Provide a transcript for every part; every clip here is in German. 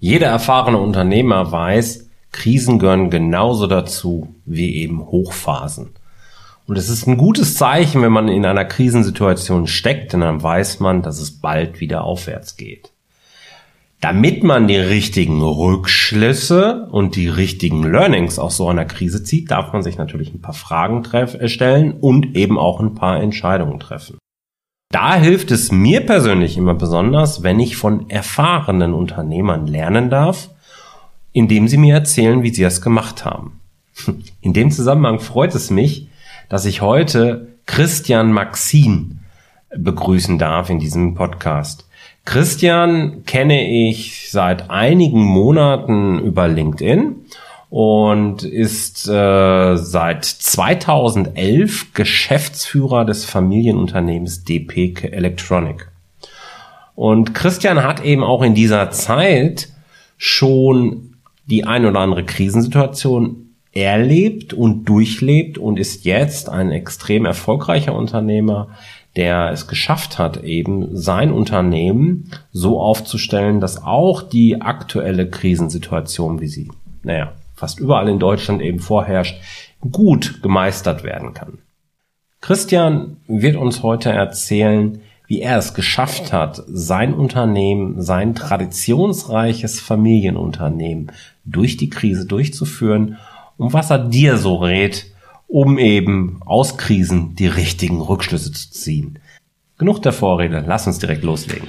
Jeder erfahrene Unternehmer weiß, Krisen gehören genauso dazu wie eben Hochphasen. Und es ist ein gutes Zeichen, wenn man in einer Krisensituation steckt, denn dann weiß man, dass es bald wieder aufwärts geht. Damit man die richtigen Rückschlüsse und die richtigen Learnings aus so einer Krise zieht, darf man sich natürlich ein paar Fragen stellen und eben auch ein paar Entscheidungen treffen. Da hilft es mir persönlich immer besonders, wenn ich von erfahrenen Unternehmern lernen darf, indem sie mir erzählen, wie sie es gemacht haben. In dem Zusammenhang freut es mich, dass ich heute Christian Maxin begrüßen darf in diesem Podcast. Christian kenne ich seit einigen Monaten über LinkedIn und ist äh, seit 2011 Geschäftsführer des Familienunternehmens DP Electronic. Und Christian hat eben auch in dieser Zeit schon die ein oder andere Krisensituation erlebt und durchlebt und ist jetzt ein extrem erfolgreicher Unternehmer, der es geschafft hat, eben sein Unternehmen so aufzustellen, dass auch die aktuelle Krisensituation, wie sie, naja, fast überall in Deutschland eben vorherrscht, gut gemeistert werden kann. Christian wird uns heute erzählen, wie er es geschafft hat, sein Unternehmen, sein traditionsreiches Familienunternehmen durch die Krise durchzuführen und was er dir so rät, um eben aus Krisen die richtigen Rückschlüsse zu ziehen. Genug der Vorrede, lass uns direkt loslegen.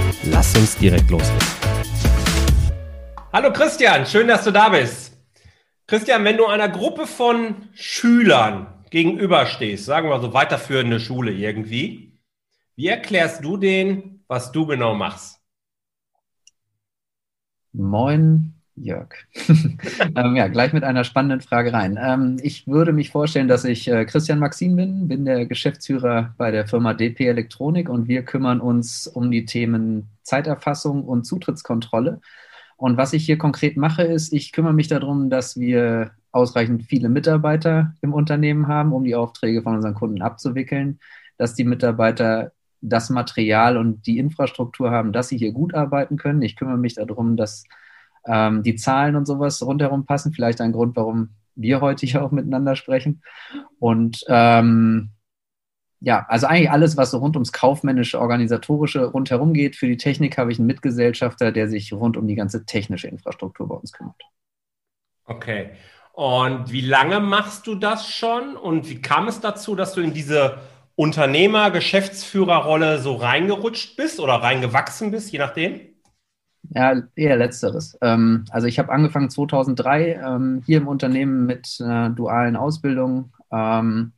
Lass uns direkt loslegen. Hallo Christian, schön, dass du da bist. Christian, wenn du einer Gruppe von Schülern gegenüberstehst, sagen wir so weiterführende Schule irgendwie, wie erklärst du denen, was du genau machst? Moin, Jörg. ähm, ja, gleich mit einer spannenden Frage rein. Ähm, ich würde mich vorstellen, dass ich äh, Christian Maxim bin, bin der Geschäftsführer bei der Firma DP Elektronik und wir kümmern uns um die Themen Zeiterfassung und Zutrittskontrolle. Und was ich hier konkret mache, ist, ich kümmere mich darum, dass wir ausreichend viele Mitarbeiter im Unternehmen haben, um die Aufträge von unseren Kunden abzuwickeln, dass die Mitarbeiter das Material und die Infrastruktur haben, dass sie hier gut arbeiten können. Ich kümmere mich darum, dass ähm, die Zahlen und sowas rundherum passen. Vielleicht ein Grund, warum wir heute hier auch miteinander sprechen. Und ähm, ja, also eigentlich alles, was so rund ums kaufmännische, organisatorische rundherum geht. Für die Technik habe ich einen Mitgesellschafter, der sich rund um die ganze technische Infrastruktur bei uns kümmert. Okay. Und wie lange machst du das schon? Und wie kam es dazu, dass du in diese Unternehmer, Geschäftsführerrolle so reingerutscht bist oder reingewachsen bist, je nachdem? Ja, eher letzteres. Ähm, also ich habe angefangen 2003 ähm, hier im Unternehmen mit einer dualen Ausbildung, ähm,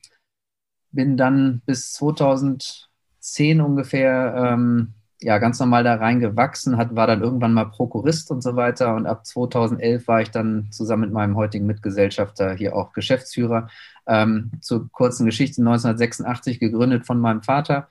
bin dann bis 2010 ungefähr ähm, ja, ganz normal da reingewachsen, hat, war dann irgendwann mal Prokurist und so weiter und ab 2011 war ich dann zusammen mit meinem heutigen Mitgesellschafter hier auch Geschäftsführer. Ähm, zur kurzen Geschichte 1986 gegründet von meinem Vater.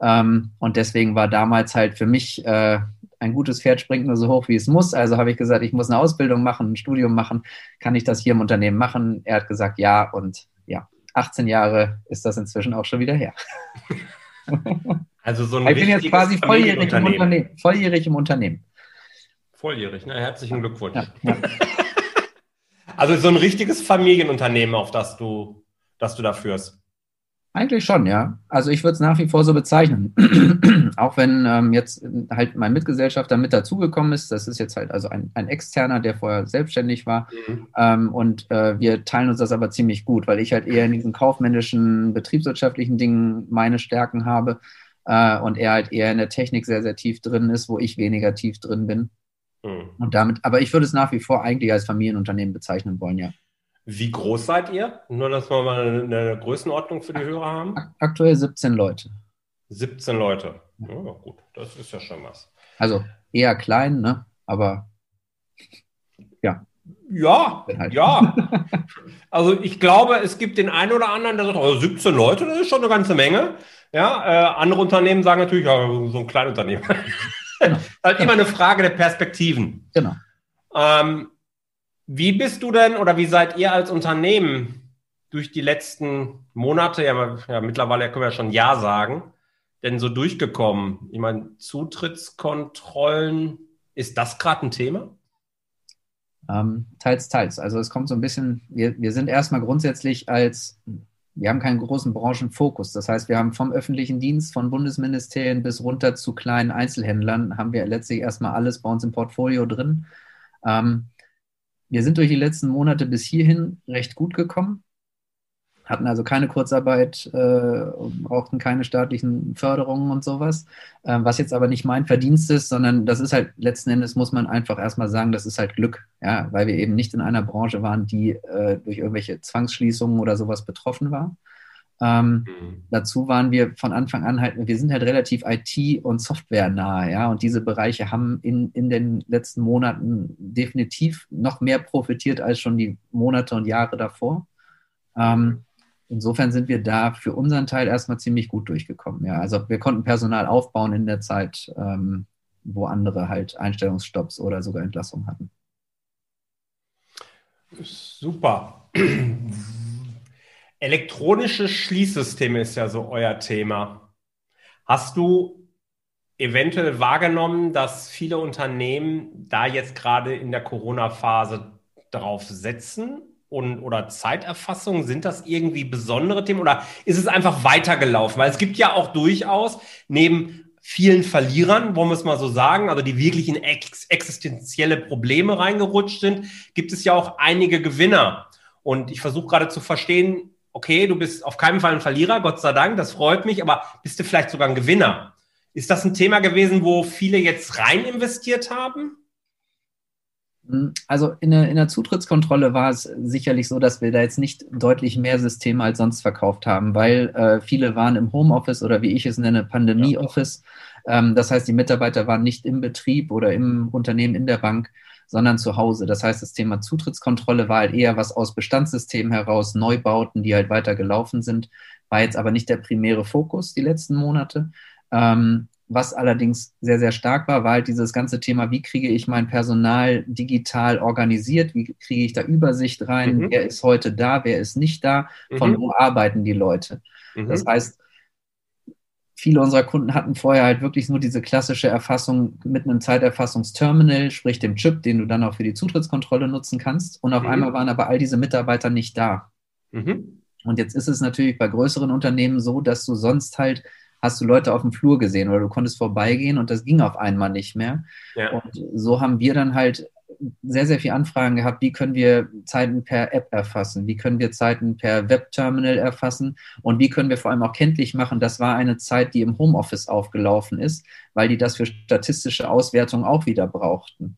Ähm, und deswegen war damals halt für mich äh, ein gutes Pferd springt nur so hoch, wie es muss. Also habe ich gesagt, ich muss eine Ausbildung machen, ein Studium machen. Kann ich das hier im Unternehmen machen? Er hat gesagt, ja. Und ja, 18 Jahre ist das inzwischen auch schon wieder her. Also so ein ich bin jetzt quasi volljährig im Unternehmen. Volljährig im Unternehmen. Volljährig, ne? Herzlichen Glückwunsch. Ja, ja. also so ein richtiges Familienunternehmen, auf das du, das du da führst. Eigentlich schon, ja. Also ich würde es nach wie vor so bezeichnen. auch wenn ähm, jetzt halt mein Mitgesellschafter mit dazugekommen ist. Das ist jetzt halt also ein, ein Externer, der vorher selbstständig war. Mhm. Ähm, und äh, wir teilen uns das aber ziemlich gut, weil ich halt eher in diesen kaufmännischen, betriebswirtschaftlichen Dingen meine Stärken habe äh, und er halt eher in der Technik sehr, sehr tief drin ist, wo ich weniger tief drin bin. Mhm. Und damit, aber ich würde es nach wie vor eigentlich als Familienunternehmen bezeichnen wollen, ja. Wie groß seid ihr? Nur, dass wir mal eine Größenordnung für die Hörer haben. Aktuell 17 Leute. 17 Leute. Ja, gut, das ist ja schon was. Also eher klein, ne? Aber ja. Ja, halt. ja. Also ich glaube, es gibt den einen oder anderen, der sagt, oh, 17 Leute, das ist schon eine ganze Menge. Ja, äh, andere Unternehmen sagen natürlich, ja, so ein Kleinunternehmen. Genau. halt immer eine Frage der Perspektiven. Genau. Ähm, wie bist du denn oder wie seid ihr als Unternehmen durch die letzten Monate, ja, ja mittlerweile können wir ja schon Ja sagen, denn so durchgekommen? Ich meine, Zutrittskontrollen, ist das gerade ein Thema? Ähm, teils, teils. Also es kommt so ein bisschen, wir, wir sind erstmal grundsätzlich als, wir haben keinen großen Branchenfokus. Das heißt, wir haben vom öffentlichen Dienst, von Bundesministerien bis runter zu kleinen Einzelhändlern, haben wir letztlich erstmal alles bei uns im Portfolio drin. Ähm, wir sind durch die letzten Monate bis hierhin recht gut gekommen, hatten also keine Kurzarbeit, äh, brauchten keine staatlichen Förderungen und sowas, äh, was jetzt aber nicht mein Verdienst ist, sondern das ist halt letzten Endes, muss man einfach erstmal sagen, das ist halt Glück, ja, weil wir eben nicht in einer Branche waren, die äh, durch irgendwelche Zwangsschließungen oder sowas betroffen war. Ähm, mhm. Dazu waren wir von Anfang an halt, wir sind halt relativ IT- und Software nahe, ja, und diese Bereiche haben in, in den letzten Monaten definitiv noch mehr profitiert als schon die Monate und Jahre davor. Ähm, insofern sind wir da für unseren Teil erstmal ziemlich gut durchgekommen, ja. Also wir konnten Personal aufbauen in der Zeit, ähm, wo andere halt Einstellungsstopps oder sogar Entlassungen hatten. Super. Elektronische Schließsysteme ist ja so euer Thema. Hast du eventuell wahrgenommen, dass viele Unternehmen da jetzt gerade in der Corona-Phase drauf setzen? Und, oder Zeiterfassung, sind das irgendwie besondere Themen oder ist es einfach weitergelaufen? Weil es gibt ja auch durchaus neben vielen Verlierern, wollen wir es mal so sagen, also die wirklich in ex existenzielle Probleme reingerutscht sind, gibt es ja auch einige Gewinner. Und ich versuche gerade zu verstehen, okay, du bist auf keinen Fall ein Verlierer, Gott sei Dank, das freut mich, aber bist du vielleicht sogar ein Gewinner? Ist das ein Thema gewesen, wo viele jetzt rein investiert haben? Hm, also in der, in der Zutrittskontrolle war es sicherlich so, dass wir da jetzt nicht deutlich mehr Systeme als sonst verkauft haben, weil äh, viele waren im Homeoffice oder wie ich es nenne, Pandemie-Office. Ähm, das heißt, die Mitarbeiter waren nicht im Betrieb oder im Unternehmen in der Bank sondern zu Hause. Das heißt, das Thema Zutrittskontrolle war halt eher was aus Bestandssystemen heraus, Neubauten, die halt weiter gelaufen sind, war jetzt aber nicht der primäre Fokus die letzten Monate. Ähm, was allerdings sehr, sehr stark war, war halt dieses ganze Thema, wie kriege ich mein Personal digital organisiert, wie kriege ich da Übersicht rein, mhm. wer ist heute da, wer ist nicht da, von mhm. wo arbeiten die Leute. Mhm. Das heißt, viele unserer Kunden hatten vorher halt wirklich nur diese klassische Erfassung mit einem Zeiterfassungsterminal, sprich dem Chip, den du dann auch für die Zutrittskontrolle nutzen kannst. Und auf mhm. einmal waren aber all diese Mitarbeiter nicht da. Mhm. Und jetzt ist es natürlich bei größeren Unternehmen so, dass du sonst halt hast du Leute auf dem Flur gesehen oder du konntest vorbeigehen und das ging auf einmal nicht mehr. Ja. Und so haben wir dann halt sehr, sehr viele Anfragen gehabt, wie können wir Zeiten per App erfassen, wie können wir Zeiten per Webterminal erfassen und wie können wir vor allem auch kenntlich machen, das war eine Zeit, die im Homeoffice aufgelaufen ist, weil die das für statistische Auswertungen auch wieder brauchten.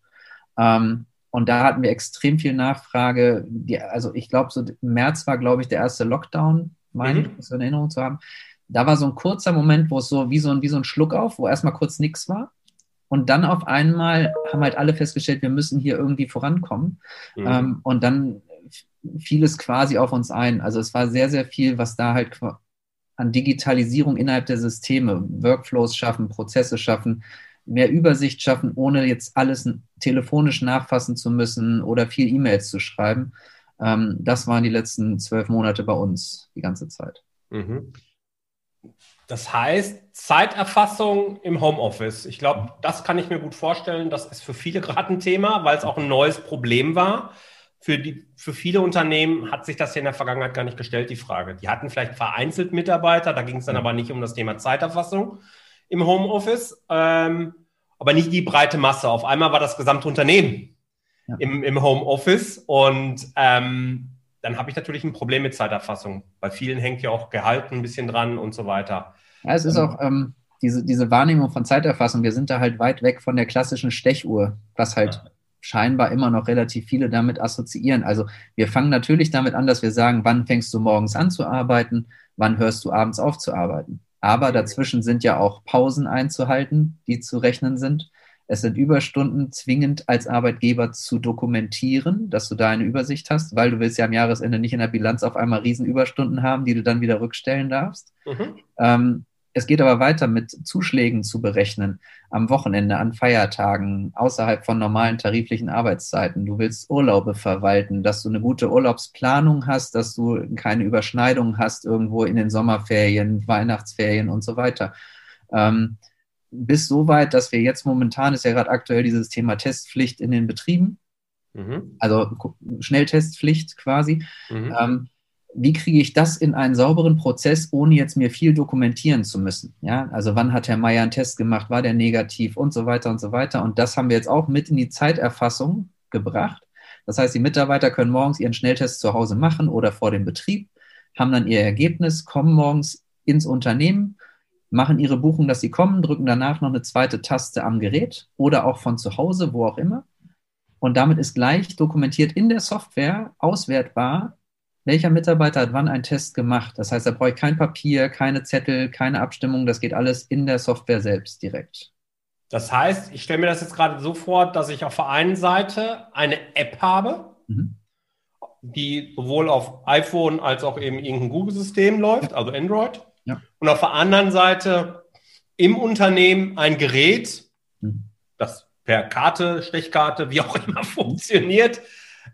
Ähm, und da hatten wir extrem viel Nachfrage. Die, also ich glaube, so im März war, glaube ich, der erste Lockdown, meine mhm. ich, in Erinnerung zu haben. Da war so ein kurzer Moment, wo es so wie so ein, wie so ein Schluck auf, wo erstmal kurz nichts war. Und dann auf einmal haben halt alle festgestellt, wir müssen hier irgendwie vorankommen. Mhm. Ähm, und dann fiel es quasi auf uns ein. Also es war sehr, sehr viel, was da halt an Digitalisierung innerhalb der Systeme, Workflows schaffen, Prozesse schaffen, mehr Übersicht schaffen, ohne jetzt alles telefonisch nachfassen zu müssen oder viel E-Mails zu schreiben. Ähm, das waren die letzten zwölf Monate bei uns die ganze Zeit. Mhm. Das heißt, Zeiterfassung im Homeoffice. Ich glaube, das kann ich mir gut vorstellen. Das ist für viele gerade ein Thema, weil es auch ein neues Problem war. Für, die, für viele Unternehmen hat sich das ja in der Vergangenheit gar nicht gestellt, die Frage. Die hatten vielleicht vereinzelt Mitarbeiter, da ging es dann aber nicht um das Thema Zeiterfassung im Homeoffice, ähm, aber nicht die breite Masse. Auf einmal war das gesamte Unternehmen ja. im, im Homeoffice und ähm, dann habe ich natürlich ein Problem mit Zeiterfassung. Bei vielen hängt ja auch Gehalt ein bisschen dran und so weiter. Ja, es ist ähm, auch ähm, diese, diese Wahrnehmung von Zeiterfassung. Wir sind da halt weit weg von der klassischen Stechuhr, was halt ja. scheinbar immer noch relativ viele damit assoziieren. Also wir fangen natürlich damit an, dass wir sagen, wann fängst du morgens an zu arbeiten, wann hörst du abends auf zu arbeiten. Aber mhm. dazwischen sind ja auch Pausen einzuhalten, die zu rechnen sind. Es sind Überstunden zwingend als Arbeitgeber zu dokumentieren, dass du da eine Übersicht hast, weil du willst ja am Jahresende nicht in der Bilanz auf einmal Riesenüberstunden haben, die du dann wieder rückstellen darfst. Mhm. Ähm, es geht aber weiter mit Zuschlägen zu berechnen am Wochenende, an Feiertagen, außerhalb von normalen tariflichen Arbeitszeiten. Du willst Urlaube verwalten, dass du eine gute Urlaubsplanung hast, dass du keine Überschneidungen hast irgendwo in den Sommerferien, Weihnachtsferien und so weiter. Ähm, bis so weit, dass wir jetzt momentan ist ja gerade aktuell dieses Thema Testpflicht in den Betrieben, mhm. also Schnelltestpflicht quasi. Mhm. Ähm, wie kriege ich das in einen sauberen Prozess, ohne jetzt mir viel dokumentieren zu müssen? Ja, also wann hat Herr Meier einen Test gemacht, war der negativ und so weiter und so weiter. Und das haben wir jetzt auch mit in die Zeiterfassung gebracht. Das heißt, die Mitarbeiter können morgens ihren Schnelltest zu Hause machen oder vor dem Betrieb, haben dann ihr Ergebnis, kommen morgens ins Unternehmen, machen ihre Buchung, dass sie kommen, drücken danach noch eine zweite Taste am Gerät oder auch von zu Hause, wo auch immer. Und damit ist gleich dokumentiert in der Software auswertbar, welcher Mitarbeiter hat wann einen Test gemacht. Das heißt, da brauche ich kein Papier, keine Zettel, keine Abstimmung. Das geht alles in der Software selbst direkt. Das heißt, ich stelle mir das jetzt gerade so vor, dass ich auf der einen Seite eine App habe, mhm. die sowohl auf iPhone als auch eben irgendein Google-System läuft, also Android. Ja. Und auf der anderen Seite im Unternehmen ein Gerät, mhm. das per Karte, Stechkarte, wie auch immer funktioniert.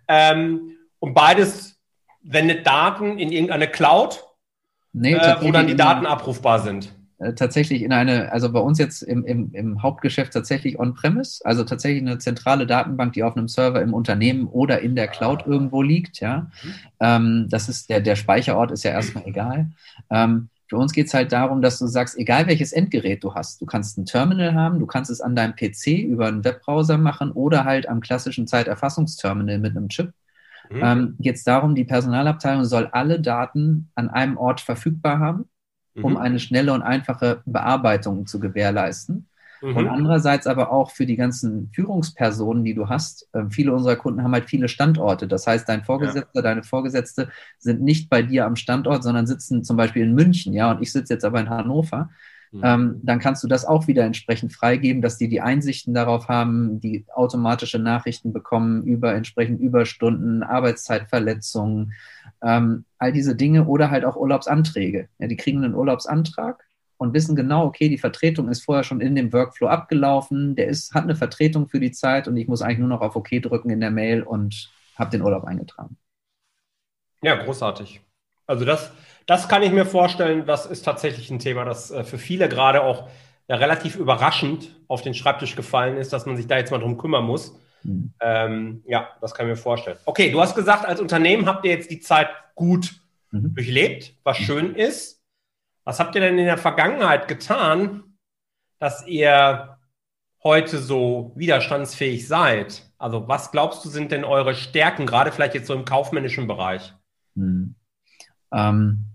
Ähm, und beides wendet Daten in irgendeine Cloud, nee, äh, wo dann die Daten abrufbar sind? Äh, tatsächlich in eine, also bei uns jetzt im, im, im Hauptgeschäft tatsächlich on-premise, also tatsächlich eine zentrale Datenbank, die auf einem Server im Unternehmen oder in der Cloud ah. irgendwo liegt, ja. Mhm. Ähm, das ist der, der Speicherort ist ja erstmal egal. Ähm, für uns geht es halt darum, dass du sagst, egal welches Endgerät du hast, du kannst ein Terminal haben, du kannst es an deinem PC über einen Webbrowser machen oder halt am klassischen Zeiterfassungsterminal mit einem Chip. Mhm. Ähm, geht es darum, die Personalabteilung soll alle Daten an einem Ort verfügbar haben, um mhm. eine schnelle und einfache Bearbeitung zu gewährleisten. Mhm. Und andererseits aber auch für die ganzen Führungspersonen, die du hast. Äh, viele unserer Kunden haben halt viele Standorte. Das heißt, dein Vorgesetzter, ja. deine Vorgesetzte sind nicht bei dir am Standort, sondern sitzen zum Beispiel in München, ja, und ich sitze jetzt aber in Hannover. Mhm. Ähm, dann kannst du das auch wieder entsprechend freigeben, dass die die Einsichten darauf haben, die automatische Nachrichten bekommen über entsprechend Überstunden, Arbeitszeitverletzungen, ähm, all diese Dinge oder halt auch Urlaubsanträge. Ja, die kriegen einen Urlaubsantrag und wissen genau, okay, die Vertretung ist vorher schon in dem Workflow abgelaufen, der ist, hat eine Vertretung für die Zeit und ich muss eigentlich nur noch auf OK drücken in der Mail und habe den Urlaub eingetragen. Ja, großartig. Also das, das kann ich mir vorstellen, das ist tatsächlich ein Thema, das äh, für viele gerade auch ja, relativ überraschend auf den Schreibtisch gefallen ist, dass man sich da jetzt mal drum kümmern muss. Mhm. Ähm, ja, das kann ich mir vorstellen. Okay, du hast gesagt, als Unternehmen habt ihr jetzt die Zeit gut mhm. durchlebt, was mhm. schön ist. Was habt ihr denn in der Vergangenheit getan, dass ihr heute so widerstandsfähig seid? Also was glaubst du sind denn eure Stärken, gerade vielleicht jetzt so im kaufmännischen Bereich? Mhm. Ähm,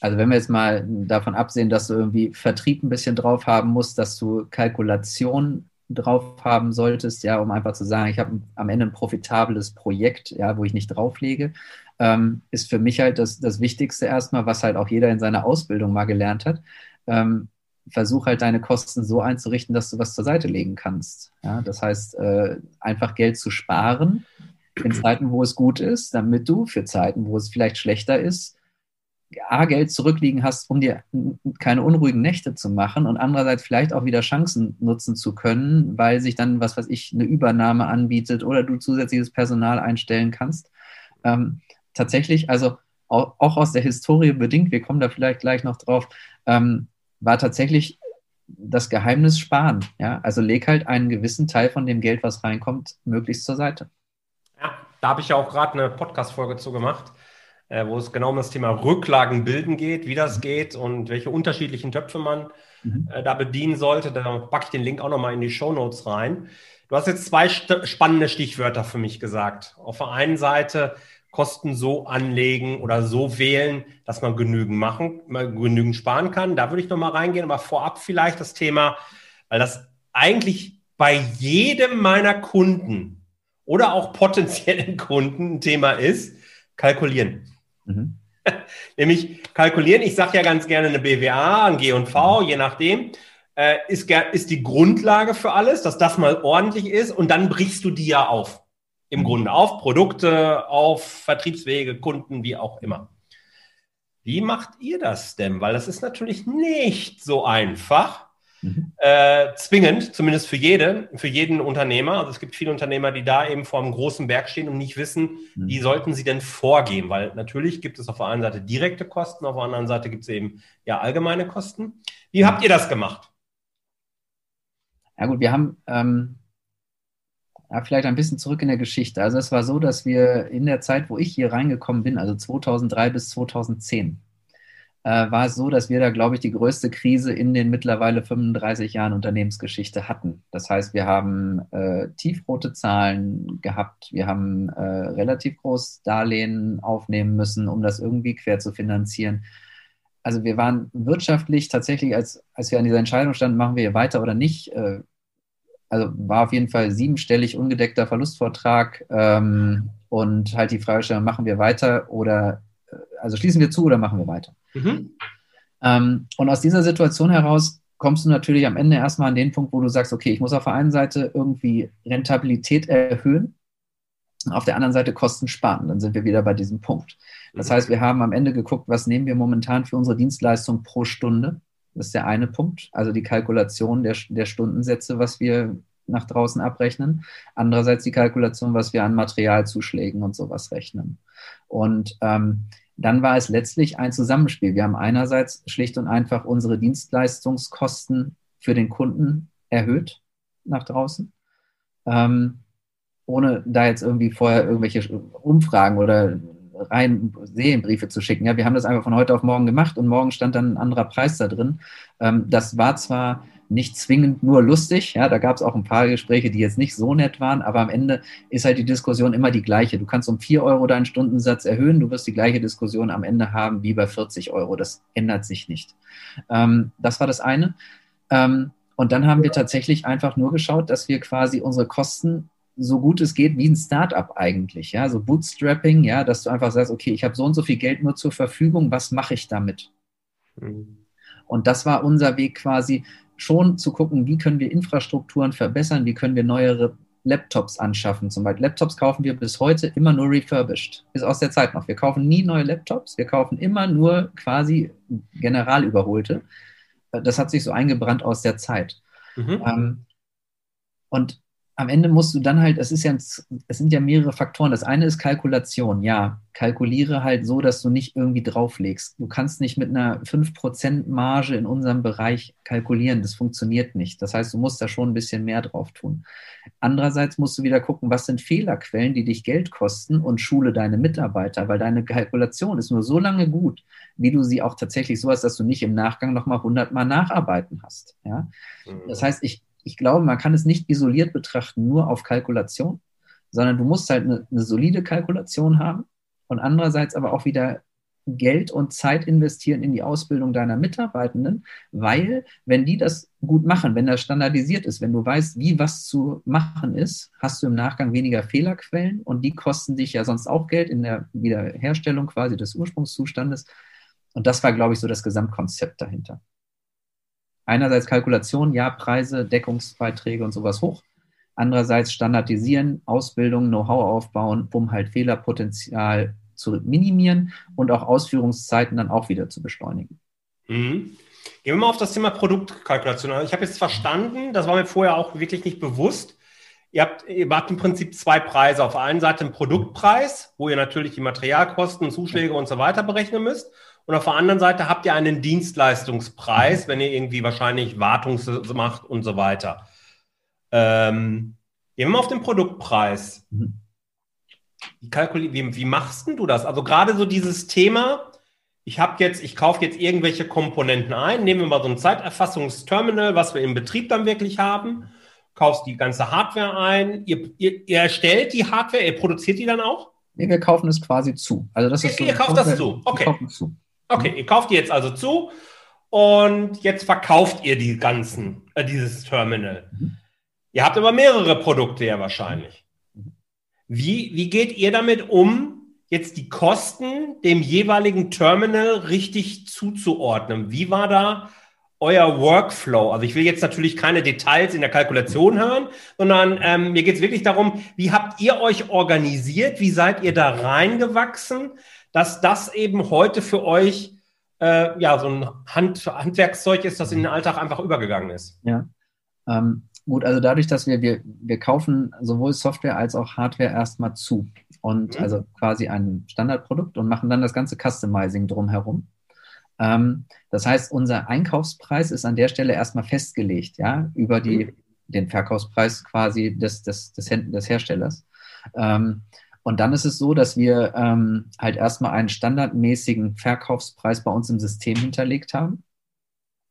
also wenn wir jetzt mal davon absehen, dass du irgendwie Vertrieb ein bisschen drauf haben musst, dass du Kalkulation drauf haben solltest, ja, um einfach zu sagen, ich habe am Ende ein profitables Projekt, ja, wo ich nicht drauflege, ähm, ist für mich halt das, das Wichtigste erstmal, was halt auch jeder in seiner Ausbildung mal gelernt hat. Ähm, versuch halt deine Kosten so einzurichten, dass du was zur Seite legen kannst. Ja, das heißt, äh, einfach Geld zu sparen in Zeiten, wo es gut ist, damit du für Zeiten, wo es vielleicht schlechter ist, A, Geld zurückliegen hast, um dir keine unruhigen Nächte zu machen und andererseits vielleicht auch wieder Chancen nutzen zu können, weil sich dann, was weiß ich, eine Übernahme anbietet oder du zusätzliches Personal einstellen kannst. Ähm, tatsächlich, also auch, auch, aus der Historie bedingt, wir kommen da vielleicht gleich noch drauf, ähm, war tatsächlich das Geheimnis sparen. Ja? Also leg halt einen gewissen Teil von dem Geld, was reinkommt, möglichst zur Seite. Ja, da habe ich ja auch gerade eine Podcast-Folge zu gemacht wo es genau um das Thema Rücklagen bilden geht, wie das geht und welche unterschiedlichen Töpfe man mhm. äh, da bedienen sollte. Da packe ich den Link auch nochmal in die Show Notes rein. Du hast jetzt zwei st spannende Stichwörter für mich gesagt. Auf der einen Seite Kosten so anlegen oder so wählen, dass man genügend machen, genügend sparen kann. Da würde ich nochmal reingehen, aber vorab vielleicht das Thema, weil das eigentlich bei jedem meiner Kunden oder auch potenziellen Kunden ein Thema ist, kalkulieren. Mhm. Nämlich kalkulieren, ich sage ja ganz gerne eine BWA, ein G&V, je nachdem. äh, ist, ist die Grundlage für alles, dass das mal ordentlich ist und dann brichst du die ja auf. Im mhm. Grunde auf Produkte, auf Vertriebswege, Kunden, wie auch immer. Wie macht ihr das denn? Weil das ist natürlich nicht so einfach. Mhm. Äh, zwingend, zumindest für jede, für jeden Unternehmer. Also es gibt viele Unternehmer, die da eben vor einem großen Berg stehen und nicht wissen, mhm. wie sollten sie denn vorgehen. Weil natürlich gibt es auf der einen Seite direkte Kosten, auf der anderen Seite gibt es eben ja allgemeine Kosten. Wie mhm. habt ihr das gemacht? Ja gut, wir haben ähm, ja, vielleicht ein bisschen zurück in der Geschichte. Also es war so, dass wir in der Zeit, wo ich hier reingekommen bin, also 2003 bis 2010, äh, war es so, dass wir da, glaube ich, die größte Krise in den mittlerweile 35 Jahren Unternehmensgeschichte hatten. Das heißt, wir haben äh, tiefrote Zahlen gehabt, wir haben äh, relativ groß Darlehen aufnehmen müssen, um das irgendwie quer zu finanzieren. Also wir waren wirtschaftlich tatsächlich, als, als wir an dieser Entscheidung standen, machen wir hier weiter oder nicht, äh, also war auf jeden Fall siebenstellig ungedeckter Verlustvortrag ähm, und halt die Fragestellung, machen wir weiter oder, äh, also schließen wir zu oder machen wir weiter? Mhm. Ähm, und aus dieser Situation heraus kommst du natürlich am Ende erstmal an den Punkt, wo du sagst, okay, ich muss auf der einen Seite irgendwie Rentabilität erhöhen, auf der anderen Seite Kosten sparen. Dann sind wir wieder bei diesem Punkt. Das mhm. heißt, wir haben am Ende geguckt, was nehmen wir momentan für unsere Dienstleistung pro Stunde das ist der eine Punkt, also die Kalkulation der, der Stundensätze, was wir nach draußen abrechnen. Andererseits die Kalkulation, was wir an Materialzuschlägen und sowas rechnen. Und ähm, dann war es letztlich ein Zusammenspiel. Wir haben einerseits schlicht und einfach unsere Dienstleistungskosten für den Kunden erhöht nach draußen, ähm, ohne da jetzt irgendwie vorher irgendwelche Umfragen oder rein Serienbriefe zu schicken. Ja, wir haben das einfach von heute auf morgen gemacht und morgen stand dann ein anderer Preis da drin. Ähm, das war zwar nicht zwingend nur lustig, ja, da gab es auch ein paar Gespräche, die jetzt nicht so nett waren, aber am Ende ist halt die Diskussion immer die gleiche. Du kannst um 4 Euro deinen Stundensatz erhöhen, du wirst die gleiche Diskussion am Ende haben wie bei 40 Euro. Das ändert sich nicht. Ähm, das war das eine. Ähm, und dann haben wir tatsächlich einfach nur geschaut, dass wir quasi unsere Kosten so gut es geht wie ein Startup eigentlich, ja, so Bootstrapping, ja, dass du einfach sagst, okay, ich habe so und so viel Geld nur zur Verfügung, was mache ich damit? Mhm. Und das war unser Weg quasi schon zu gucken, wie können wir Infrastrukturen verbessern, wie können wir neuere Laptops anschaffen. Zum Beispiel Laptops kaufen wir bis heute immer nur refurbished. Ist aus der Zeit noch. Wir kaufen nie neue Laptops, wir kaufen immer nur quasi generalüberholte. Das hat sich so eingebrannt aus der Zeit. Mhm. Ähm, und am Ende musst du dann halt, es ist ja, es sind ja mehrere Faktoren. Das eine ist Kalkulation. Ja, kalkuliere halt so, dass du nicht irgendwie drauflegst. Du kannst nicht mit einer 5% Marge in unserem Bereich kalkulieren. Das funktioniert nicht. Das heißt, du musst da schon ein bisschen mehr drauf tun. Andererseits musst du wieder gucken, was sind Fehlerquellen, die dich Geld kosten und schule deine Mitarbeiter, weil deine Kalkulation ist nur so lange gut, wie du sie auch tatsächlich so hast, dass du nicht im Nachgang nochmal 100 Mal nacharbeiten hast. Ja? Mhm. Das heißt, ich, ich glaube, man kann es nicht isoliert betrachten, nur auf Kalkulation, sondern du musst halt eine, eine solide Kalkulation haben und andererseits aber auch wieder Geld und Zeit investieren in die Ausbildung deiner Mitarbeitenden, weil wenn die das gut machen, wenn das standardisiert ist, wenn du weißt, wie was zu machen ist, hast du im Nachgang weniger Fehlerquellen und die kosten dich ja sonst auch Geld in der Wiederherstellung quasi des Ursprungszustandes. Und das war, glaube ich, so das Gesamtkonzept dahinter einerseits Kalkulation, ja, Preise, Deckungsbeiträge und sowas hoch. Andererseits standardisieren, Ausbildung, Know-how aufbauen, um halt Fehlerpotenzial zu minimieren und auch Ausführungszeiten dann auch wieder zu beschleunigen. Mhm. Gehen wir mal auf das Thema Produktkalkulation. Also ich habe jetzt verstanden, das war mir vorher auch wirklich nicht bewusst. Ihr habt, ihr habt im Prinzip zwei Preise. Auf der einen Seite einen Produktpreis, wo ihr natürlich die Materialkosten, Zuschläge und so weiter berechnen müsst. Und auf der anderen Seite habt ihr einen Dienstleistungspreis, wenn ihr irgendwie wahrscheinlich Wartung macht und so weiter. Ähm, gehen wir mal auf den Produktpreis. Mhm. Wie, wie, wie machst du das? Also gerade so dieses Thema, ich habe jetzt, ich kaufe jetzt irgendwelche Komponenten ein, nehmen wir mal so ein Zeiterfassungsterminal, was wir im Betrieb dann wirklich haben, kaufst die ganze Hardware ein, ihr, ihr, ihr erstellt die Hardware, ihr produziert die dann auch? Nee, wir kaufen es quasi zu. Also das ist ihr, so ihr kauft das zu, okay. Okay, ihr kauft die jetzt also zu und jetzt verkauft ihr die ganzen, äh, dieses Terminal. Mhm. Ihr habt aber mehrere Produkte ja wahrscheinlich. Wie, wie geht ihr damit um, jetzt die Kosten dem jeweiligen Terminal richtig zuzuordnen? Wie war da euer Workflow? Also ich will jetzt natürlich keine Details in der Kalkulation hören, sondern ähm, mir geht es wirklich darum, wie habt ihr euch organisiert? Wie seid ihr da reingewachsen, dass das eben heute für euch äh, ja so ein Hand, Handwerkszeug ist, das in den Alltag einfach übergegangen ist? Ja. Ähm, gut, also dadurch, dass wir, wir, wir kaufen sowohl Software als auch Hardware erstmal zu und mhm. also quasi ein Standardprodukt und machen dann das ganze Customizing drumherum. Ähm, das heißt, unser Einkaufspreis ist an der Stelle erstmal festgelegt, ja, über die, mhm. den Verkaufspreis quasi des, des, des, des Herstellers. Ähm, und dann ist es so, dass wir ähm, halt erstmal einen standardmäßigen Verkaufspreis bei uns im System hinterlegt haben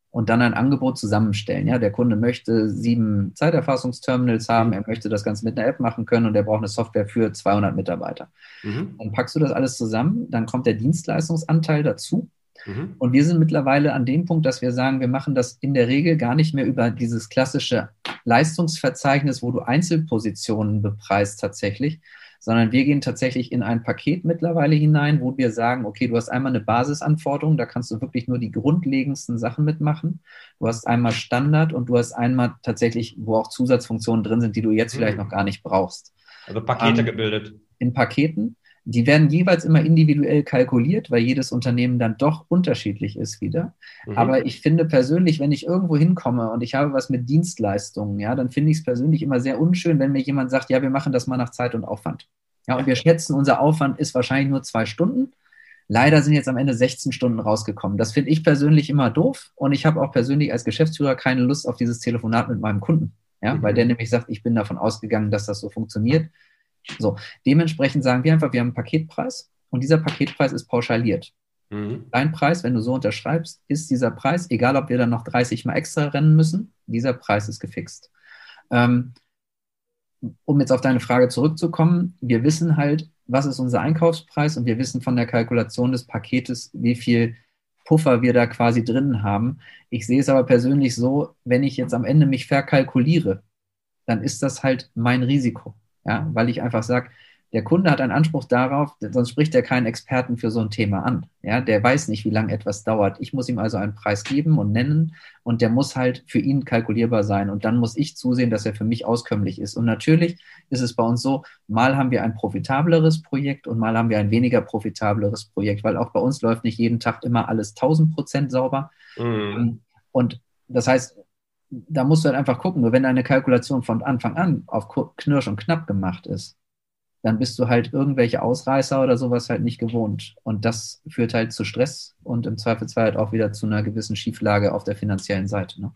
und dann ein Angebot zusammenstellen. Ja, der Kunde möchte sieben Zeiterfassungsterminals haben, mhm. er möchte das Ganze mit einer App machen können und er braucht eine Software für 200 Mitarbeiter. Mhm. Dann packst du das alles zusammen, dann kommt der Dienstleistungsanteil dazu Mhm. Und wir sind mittlerweile an dem Punkt, dass wir sagen, wir machen das in der Regel gar nicht mehr über dieses klassische Leistungsverzeichnis, wo du Einzelpositionen bepreist tatsächlich, sondern wir gehen tatsächlich in ein Paket mittlerweile hinein, wo wir sagen, okay, du hast einmal eine Basisanforderung, da kannst du wirklich nur die grundlegendsten Sachen mitmachen. Du hast einmal Standard und du hast einmal tatsächlich, wo auch Zusatzfunktionen drin sind, die du jetzt vielleicht mhm. noch gar nicht brauchst. Also Pakete ähm, gebildet. In Paketen. Die werden jeweils immer individuell kalkuliert, weil jedes Unternehmen dann doch unterschiedlich ist wieder. Mhm. Aber ich finde persönlich, wenn ich irgendwo hinkomme und ich habe was mit Dienstleistungen, ja, dann finde ich es persönlich immer sehr unschön, wenn mir jemand sagt, ja, wir machen das mal nach Zeit und Aufwand. Ja, und wir schätzen, unser Aufwand ist wahrscheinlich nur zwei Stunden. Leider sind jetzt am Ende 16 Stunden rausgekommen. Das finde ich persönlich immer doof und ich habe auch persönlich als Geschäftsführer keine Lust auf dieses Telefonat mit meinem Kunden. Ja, mhm. weil der nämlich sagt, ich bin davon ausgegangen, dass das so funktioniert. So, dementsprechend sagen wir einfach, wir haben einen Paketpreis und dieser Paketpreis ist pauschaliert. Mhm. Dein Preis, wenn du so unterschreibst, ist dieser Preis, egal ob wir dann noch 30 mal extra rennen müssen, dieser Preis ist gefixt. Ähm, um jetzt auf deine Frage zurückzukommen, wir wissen halt, was ist unser Einkaufspreis und wir wissen von der Kalkulation des Paketes, wie viel Puffer wir da quasi drin haben. Ich sehe es aber persönlich so, wenn ich jetzt am Ende mich verkalkuliere, dann ist das halt mein Risiko. Ja, weil ich einfach sage, der Kunde hat einen Anspruch darauf, sonst spricht er keinen Experten für so ein Thema an. Ja, der weiß nicht, wie lange etwas dauert. Ich muss ihm also einen Preis geben und nennen und der muss halt für ihn kalkulierbar sein. Und dann muss ich zusehen, dass er für mich auskömmlich ist. Und natürlich ist es bei uns so, mal haben wir ein profitableres Projekt und mal haben wir ein weniger profitableres Projekt, weil auch bei uns läuft nicht jeden Tag immer alles 1000 Prozent sauber. Mhm. Und das heißt, da musst du halt einfach gucken, nur wenn deine Kalkulation von Anfang an auf Knirsch und Knapp gemacht ist, dann bist du halt irgendwelche Ausreißer oder sowas halt nicht gewohnt. Und das führt halt zu Stress und im Zweifelsfall halt auch wieder zu einer gewissen Schieflage auf der finanziellen Seite. Ne?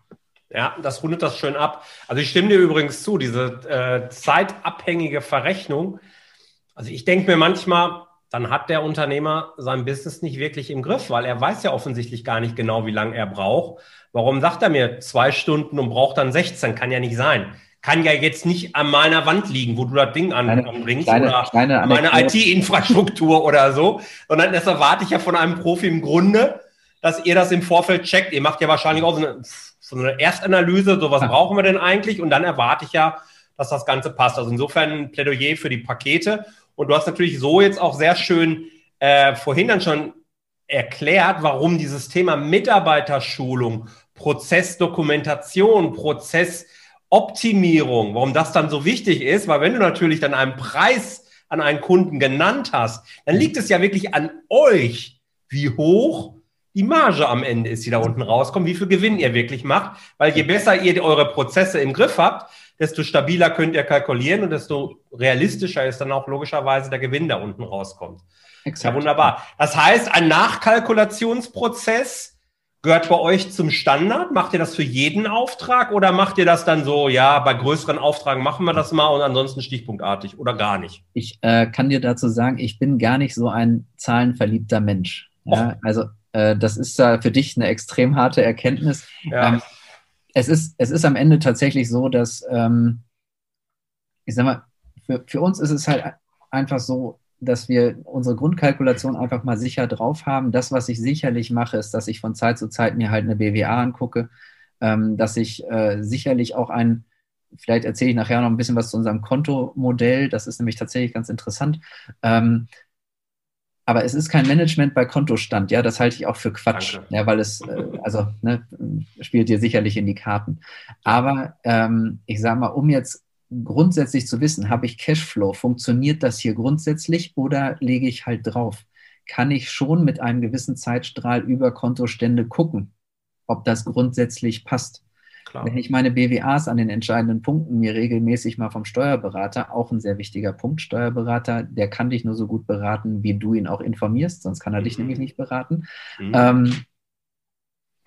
Ja, das rundet das schön ab. Also ich stimme dir übrigens zu, diese äh, zeitabhängige Verrechnung. Also ich denke mir manchmal, dann hat der Unternehmer sein Business nicht wirklich im Griff, weil er weiß ja offensichtlich gar nicht genau, wie lange er braucht. Warum sagt er mir zwei Stunden und braucht dann 16? Kann ja nicht sein. Kann ja jetzt nicht an meiner Wand liegen, wo du das Ding anbringst kleine, oder kleine meine IT-Infrastruktur oder so, sondern das erwarte ich ja von einem Profi im Grunde, dass ihr das im Vorfeld checkt. Ihr macht ja wahrscheinlich auch so eine, so eine Erstanalyse, so was ja. brauchen wir denn eigentlich? Und dann erwarte ich ja, dass das Ganze passt. Also insofern ein Plädoyer für die Pakete. Und du hast natürlich so jetzt auch sehr schön äh, vorhin dann schon erklärt, warum dieses Thema Mitarbeiterschulung Prozessdokumentation, Prozessoptimierung, warum das dann so wichtig ist, weil wenn du natürlich dann einen Preis an einen Kunden genannt hast, dann liegt es ja wirklich an euch, wie hoch die Marge am Ende ist, die da unten rauskommt, wie viel Gewinn ihr wirklich macht, weil je besser ihr eure Prozesse im Griff habt, desto stabiler könnt ihr kalkulieren und desto realistischer ist dann auch logischerweise der Gewinn, der unten rauskommt. Exakt. Ja, wunderbar. Das heißt, ein Nachkalkulationsprozess gehört bei euch zum Standard? Macht ihr das für jeden Auftrag oder macht ihr das dann so, ja, bei größeren Auftragen machen wir das mal und ansonsten stichpunktartig oder gar nicht? Ich äh, kann dir dazu sagen, ich bin gar nicht so ein zahlenverliebter Mensch. Ja, also äh, das ist da für dich eine extrem harte Erkenntnis. Ja. Ähm, es, ist, es ist am Ende tatsächlich so, dass, ähm, ich sag mal, für, für uns ist es halt einfach so, dass wir unsere Grundkalkulation einfach mal sicher drauf haben. Das, was ich sicherlich mache, ist, dass ich von Zeit zu Zeit mir halt eine BWA angucke, ähm, dass ich äh, sicherlich auch ein, vielleicht erzähle ich nachher noch ein bisschen was zu unserem Kontomodell, das ist nämlich tatsächlich ganz interessant. Ähm, aber es ist kein Management bei Kontostand, ja, das halte ich auch für Quatsch, Danke. ja, weil es, äh, also, ne, spielt dir sicherlich in die Karten. Aber ähm, ich sage mal, um jetzt grundsätzlich zu wissen, habe ich Cashflow, funktioniert das hier grundsätzlich oder lege ich halt drauf? Kann ich schon mit einem gewissen Zeitstrahl über Kontostände gucken, ob das grundsätzlich passt? Klar. Wenn ich meine BWAs an den entscheidenden Punkten mir regelmäßig mal vom Steuerberater, auch ein sehr wichtiger Punkt, Steuerberater, der kann dich nur so gut beraten, wie du ihn auch informierst, sonst kann er dich mhm. nämlich nicht beraten. Mhm. Ähm,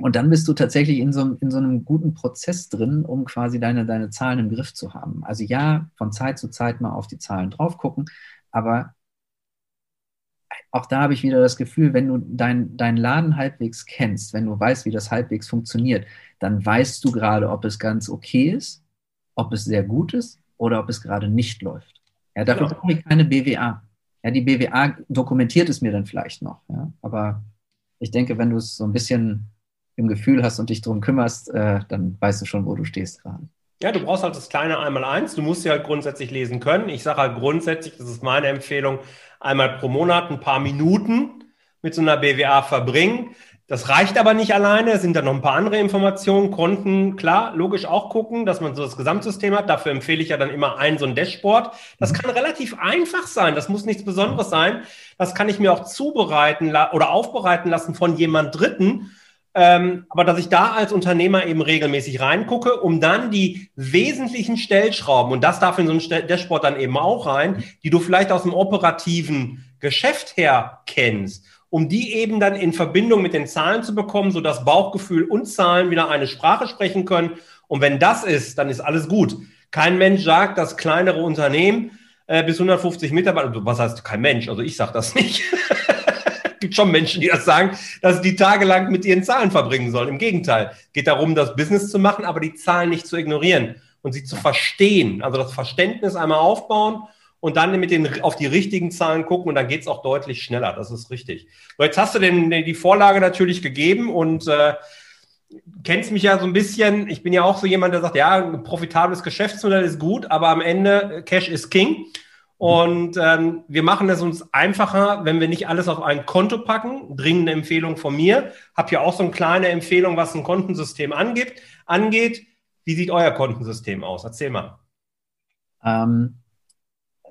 und dann bist du tatsächlich in so, in so einem guten Prozess drin, um quasi deine, deine Zahlen im Griff zu haben. Also ja, von Zeit zu Zeit mal auf die Zahlen drauf gucken, aber auch da habe ich wieder das Gefühl, wenn du deinen dein Laden halbwegs kennst, wenn du weißt, wie das halbwegs funktioniert, dann weißt du gerade, ob es ganz okay ist, ob es sehr gut ist oder ob es gerade nicht läuft. Ja, dafür genau. brauche ich keine BWA. Ja, die BWA dokumentiert es mir dann vielleicht noch. Ja, aber ich denke, wenn du es so ein bisschen im Gefühl hast und dich darum kümmerst, äh, dann weißt du schon, wo du stehst gerade. Ja, du brauchst halt das kleine einmal eins. Du musst sie halt grundsätzlich lesen können. Ich sage halt grundsätzlich, das ist meine Empfehlung, einmal pro Monat ein paar Minuten mit so einer BWA verbringen. Das reicht aber nicht alleine. Es sind da noch ein paar andere Informationen, Konten, klar, logisch auch gucken, dass man so das Gesamtsystem hat. Dafür empfehle ich ja dann immer ein so ein Dashboard. Das kann relativ einfach sein. Das muss nichts Besonderes sein. Das kann ich mir auch zubereiten oder aufbereiten lassen von jemand Dritten. Ähm, aber dass ich da als Unternehmer eben regelmäßig reingucke, um dann die wesentlichen Stellschrauben, und das darf in so ein Dashboard dann eben auch rein, die du vielleicht aus dem operativen Geschäft her kennst, um die eben dann in Verbindung mit den Zahlen zu bekommen, sodass Bauchgefühl und Zahlen wieder eine Sprache sprechen können. Und wenn das ist, dann ist alles gut. Kein Mensch sagt, dass kleinere Unternehmen äh, bis 150 Mitarbeiter, was heißt kein Mensch, also ich sage das nicht. gibt schon Menschen, die das sagen, dass sie die tagelang mit ihren Zahlen verbringen sollen. Im Gegenteil, geht darum, das Business zu machen, aber die Zahlen nicht zu ignorieren und sie zu verstehen. Also das Verständnis einmal aufbauen und dann mit den auf die richtigen Zahlen gucken und dann geht es auch deutlich schneller. Das ist richtig. So, jetzt hast du denn die Vorlage natürlich gegeben und äh, kennst mich ja so ein bisschen. Ich bin ja auch so jemand, der sagt, ja, ein profitables Geschäftsmodell ist gut, aber am Ende Cash ist King. Und ähm, wir machen es uns einfacher, wenn wir nicht alles auf ein Konto packen. Dringende Empfehlung von mir. Hab ja auch so eine kleine Empfehlung, was ein Kontensystem angeht. angeht. Wie sieht euer Kontensystem aus? Erzähl mal. Ähm,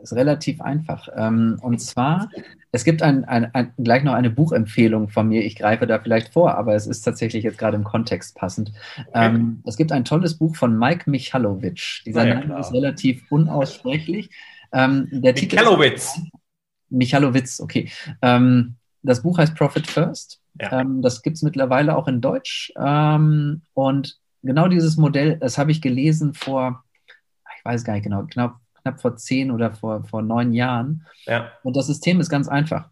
ist relativ einfach. Ähm, und zwar, es gibt ein, ein, ein, gleich noch eine Buchempfehlung von mir. Ich greife da vielleicht vor, aber es ist tatsächlich jetzt gerade im Kontext passend. Okay. Ähm, es gibt ein tolles Buch von Mike Michalowitsch. Dieser ja, Name ist relativ unaussprechlich. Ähm, der Michalowitz. Titel Michalowitz, okay. Ähm, das Buch heißt Profit First. Ja. Ähm, das gibt es mittlerweile auch in Deutsch. Ähm, und genau dieses Modell, das habe ich gelesen vor, ich weiß gar nicht genau, knapp, knapp vor zehn oder vor, vor neun Jahren. Ja. Und das System ist ganz einfach.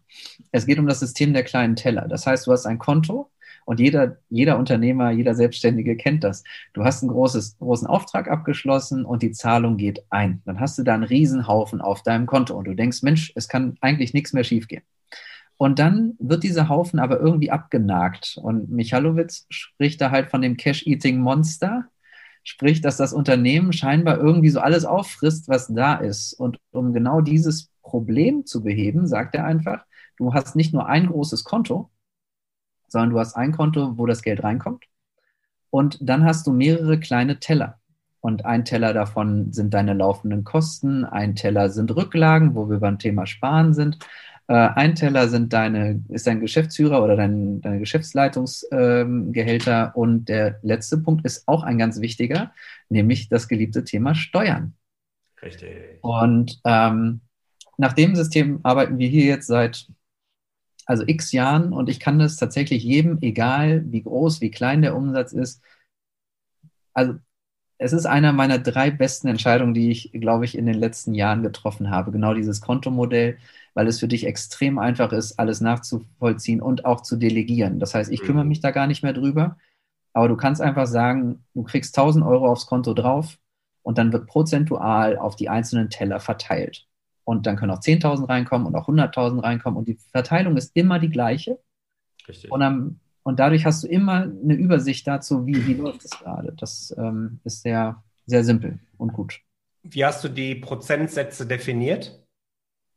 Es geht um das System der kleinen Teller. Das heißt, du hast ein Konto und jeder, jeder Unternehmer, jeder Selbstständige kennt das. Du hast einen großes, großen Auftrag abgeschlossen und die Zahlung geht ein. Dann hast du da einen Riesenhaufen auf deinem Konto und du denkst, Mensch, es kann eigentlich nichts mehr schiefgehen. Und dann wird dieser Haufen aber irgendwie abgenagt. Und Michalowitz spricht da halt von dem Cash-Eating-Monster, sprich, dass das Unternehmen scheinbar irgendwie so alles auffrisst, was da ist. Und um genau dieses Problem zu beheben, sagt er einfach, du hast nicht nur ein großes Konto, sondern du hast ein Konto, wo das Geld reinkommt. Und dann hast du mehrere kleine Teller. Und ein Teller davon sind deine laufenden Kosten, ein Teller sind Rücklagen, wo wir beim Thema Sparen sind. Äh, ein Teller sind deine, ist dein Geschäftsführer oder dein, deine Geschäftsleitungsgehälter. Ähm, und der letzte Punkt ist auch ein ganz wichtiger, nämlich das geliebte Thema Steuern. Richtig. Und ähm, nach dem System arbeiten wir hier jetzt seit also x Jahren und ich kann das tatsächlich jedem, egal wie groß, wie klein der Umsatz ist, also es ist einer meiner drei besten Entscheidungen, die ich, glaube ich, in den letzten Jahren getroffen habe. Genau dieses Kontomodell, weil es für dich extrem einfach ist, alles nachzuvollziehen und auch zu delegieren. Das heißt, ich kümmere mhm. mich da gar nicht mehr drüber, aber du kannst einfach sagen, du kriegst 1000 Euro aufs Konto drauf und dann wird prozentual auf die einzelnen Teller verteilt. Und dann können auch 10.000 reinkommen und auch 100.000 reinkommen. Und die Verteilung ist immer die gleiche. Richtig. Und, am, und dadurch hast du immer eine Übersicht dazu, wie, wie läuft es gerade. Das ähm, ist sehr, sehr simpel und gut. Wie hast du die Prozentsätze definiert?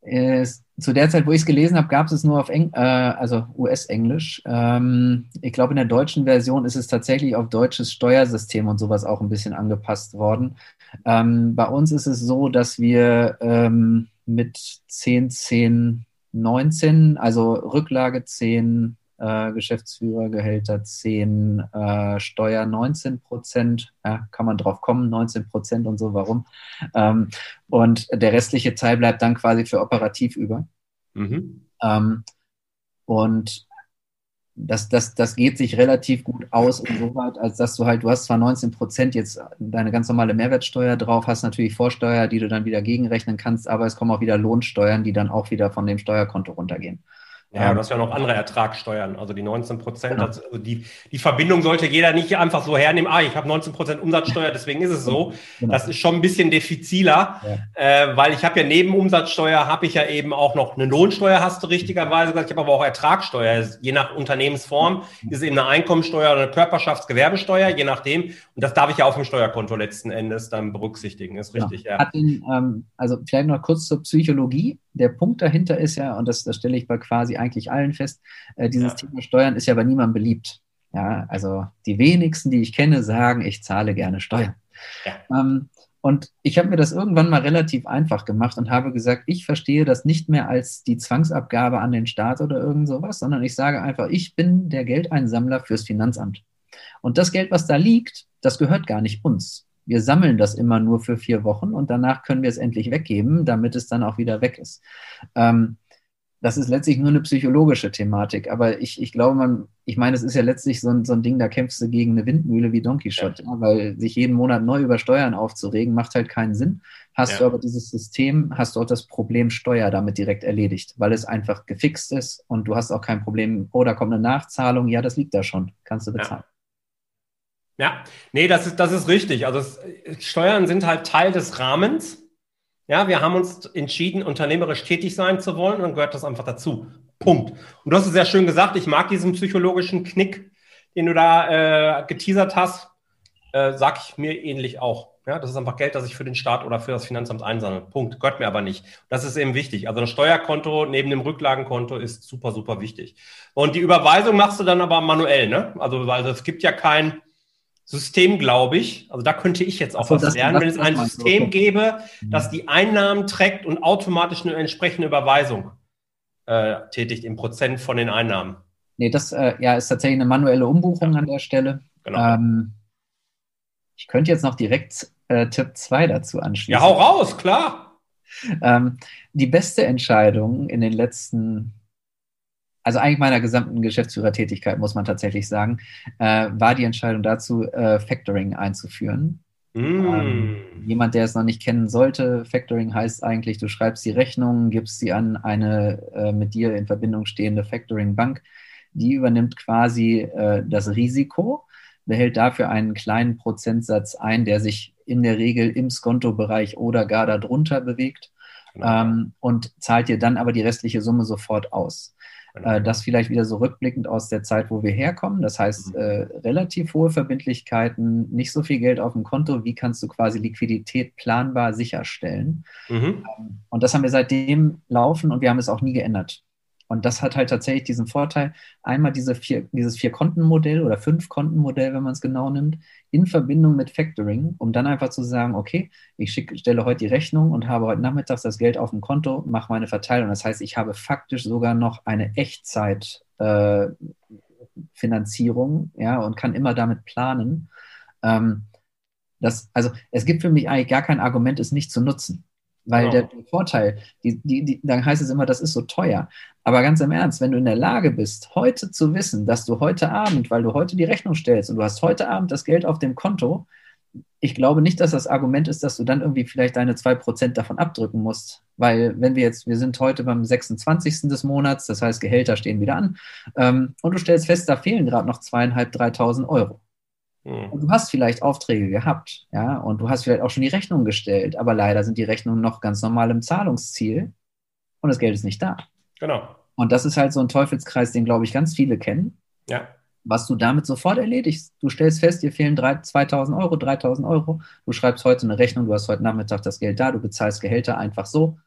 Äh, zu der Zeit, wo ich es gelesen habe, gab es nur auf Eng äh, also US-Englisch. Ähm, ich glaube, in der deutschen Version ist es tatsächlich auf deutsches Steuersystem und sowas auch ein bisschen angepasst worden. Ähm, bei uns ist es so, dass wir ähm, mit 10, 10, 19, also Rücklage 10, äh, Geschäftsführergehälter 10, äh, Steuer 19 Prozent, ja, kann man drauf kommen, 19 Prozent und so, warum? Ähm, und der restliche Teil bleibt dann quasi für operativ über. Mhm. Ähm, und das, das, das geht sich relativ gut aus insoweit, als dass du halt, du hast zwar 19 Prozent jetzt deine ganz normale Mehrwertsteuer drauf, hast natürlich Vorsteuer, die du dann wieder gegenrechnen kannst, aber es kommen auch wieder Lohnsteuern, die dann auch wieder von dem Steuerkonto runtergehen. Ja, du hast ja noch andere Ertragssteuern, also die 19 Prozent. Genau. Also die, die Verbindung sollte jeder nicht einfach so hernehmen, ah, ich habe 19 Prozent Umsatzsteuer, deswegen ist es so. Genau. Das ist schon ein bisschen diffiziler, ja. äh, weil ich habe ja neben Umsatzsteuer, habe ich ja eben auch noch eine Lohnsteuer, hast du richtigerweise gesagt, ich habe aber auch Ertragssteuer. Je nach Unternehmensform ist es eben eine Einkommensteuer oder eine Körperschaftsgewerbesteuer, je nachdem. Und das darf ich ja auf dem Steuerkonto letzten Endes dann berücksichtigen, ist genau. richtig, ja. ja. Den, ähm, also vielleicht noch kurz zur Psychologie der Punkt dahinter ist ja, und das, das stelle ich bei quasi eigentlich allen fest, äh, dieses ja. Thema Steuern ist ja bei niemandem beliebt. Ja, also die wenigsten, die ich kenne, sagen, ich zahle gerne Steuern. Ja. Ähm, und ich habe mir das irgendwann mal relativ einfach gemacht und habe gesagt, ich verstehe das nicht mehr als die Zwangsabgabe an den Staat oder irgend sowas, sondern ich sage einfach, ich bin der Geldeinsammler fürs Finanzamt. Und das Geld, was da liegt, das gehört gar nicht uns wir sammeln das immer nur für vier Wochen und danach können wir es endlich weggeben, damit es dann auch wieder weg ist. Ähm, das ist letztlich nur eine psychologische Thematik, aber ich, ich glaube, man, ich meine, es ist ja letztlich so ein, so ein Ding, da kämpfst du gegen eine Windmühle wie Donkey Shot, ja. Ja, weil sich jeden Monat neu über Steuern aufzuregen, macht halt keinen Sinn. Hast ja. du aber dieses System, hast du auch das Problem Steuer damit direkt erledigt, weil es einfach gefixt ist und du hast auch kein Problem, oh, da kommt eine Nachzahlung, ja, das liegt da schon, kannst du bezahlen. Ja, nee, das ist, das ist richtig. Also es, Steuern sind halt Teil des Rahmens. Ja, wir haben uns entschieden, unternehmerisch tätig sein zu wollen und gehört das einfach dazu. Punkt. Und du hast es sehr schön gesagt, ich mag diesen psychologischen Knick, den du da äh, geteasert hast, äh, sag ich mir ähnlich auch. Ja, das ist einfach Geld, das ich für den Staat oder für das Finanzamt einsammle. Punkt. Gehört mir aber nicht. Das ist eben wichtig. Also ein Steuerkonto neben dem Rücklagenkonto ist super, super wichtig. Und die Überweisung machst du dann aber manuell, ne? Also, weil es gibt ja kein, System, glaube ich. Also da könnte ich jetzt auch so, was lernen, wenn es ein System okay. gäbe, mhm. das die Einnahmen trägt und automatisch eine entsprechende Überweisung äh, tätigt im Prozent von den Einnahmen. Nee, das äh, ja, ist tatsächlich eine manuelle Umbuchung ja. an der Stelle. Genau. Ähm, ich könnte jetzt noch direkt äh, Tipp 2 dazu anschließen. Ja, hau raus, klar. Ähm, die beste Entscheidung in den letzten also eigentlich meiner gesamten Geschäftsführertätigkeit, muss man tatsächlich sagen, äh, war die Entscheidung dazu, äh, Factoring einzuführen. Mm. Ähm, jemand, der es noch nicht kennen sollte, Factoring heißt eigentlich, du schreibst die Rechnung, gibst sie an eine äh, mit dir in Verbindung stehende Factoring-Bank. Die übernimmt quasi äh, das Risiko, behält dafür einen kleinen Prozentsatz ein, der sich in der Regel im Skonto-Bereich oder gar darunter bewegt genau. ähm, und zahlt dir dann aber die restliche Summe sofort aus. Äh, das vielleicht wieder so rückblickend aus der Zeit, wo wir herkommen. Das heißt, mhm. äh, relativ hohe Verbindlichkeiten, nicht so viel Geld auf dem Konto. Wie kannst du quasi Liquidität planbar sicherstellen? Mhm. Ähm, und das haben wir seitdem laufen und wir haben es auch nie geändert. Und das hat halt tatsächlich diesen Vorteil, einmal diese vier, dieses Vier-Konten-Modell oder Fünf-Konten-Modell, wenn man es genau nimmt, in Verbindung mit Factoring, um dann einfach zu sagen, okay, ich schick, stelle heute die Rechnung und habe heute Nachmittags das Geld auf dem Konto, mache meine Verteilung. Das heißt, ich habe faktisch sogar noch eine Echtzeit-Finanzierung, äh, ja, und kann immer damit planen. Ähm, das, also es gibt für mich eigentlich gar kein Argument, es nicht zu nutzen. Weil genau. der, Vorteil, die, die, die, dann heißt es immer, das ist so teuer. Aber ganz im Ernst, wenn du in der Lage bist, heute zu wissen, dass du heute Abend, weil du heute die Rechnung stellst und du hast heute Abend das Geld auf dem Konto, ich glaube nicht, dass das Argument ist, dass du dann irgendwie vielleicht deine 2% davon abdrücken musst. Weil wenn wir jetzt, wir sind heute beim 26. des Monats, das heißt, Gehälter stehen wieder an, ähm, und du stellst fest, da fehlen gerade noch zweieinhalb, 3.000 Euro. Hm. Und du hast vielleicht Aufträge gehabt, ja, und du hast vielleicht auch schon die Rechnung gestellt, aber leider sind die Rechnungen noch ganz normal im Zahlungsziel und das Geld ist nicht da. Genau. Und das ist halt so ein Teufelskreis, den, glaube ich, ganz viele kennen. Ja. Was du damit sofort erledigst. Du stellst fest, dir fehlen 3, 2000 Euro, 3000 Euro. Du schreibst heute eine Rechnung, du hast heute Nachmittag das Geld da, du bezahlst Gehälter einfach so.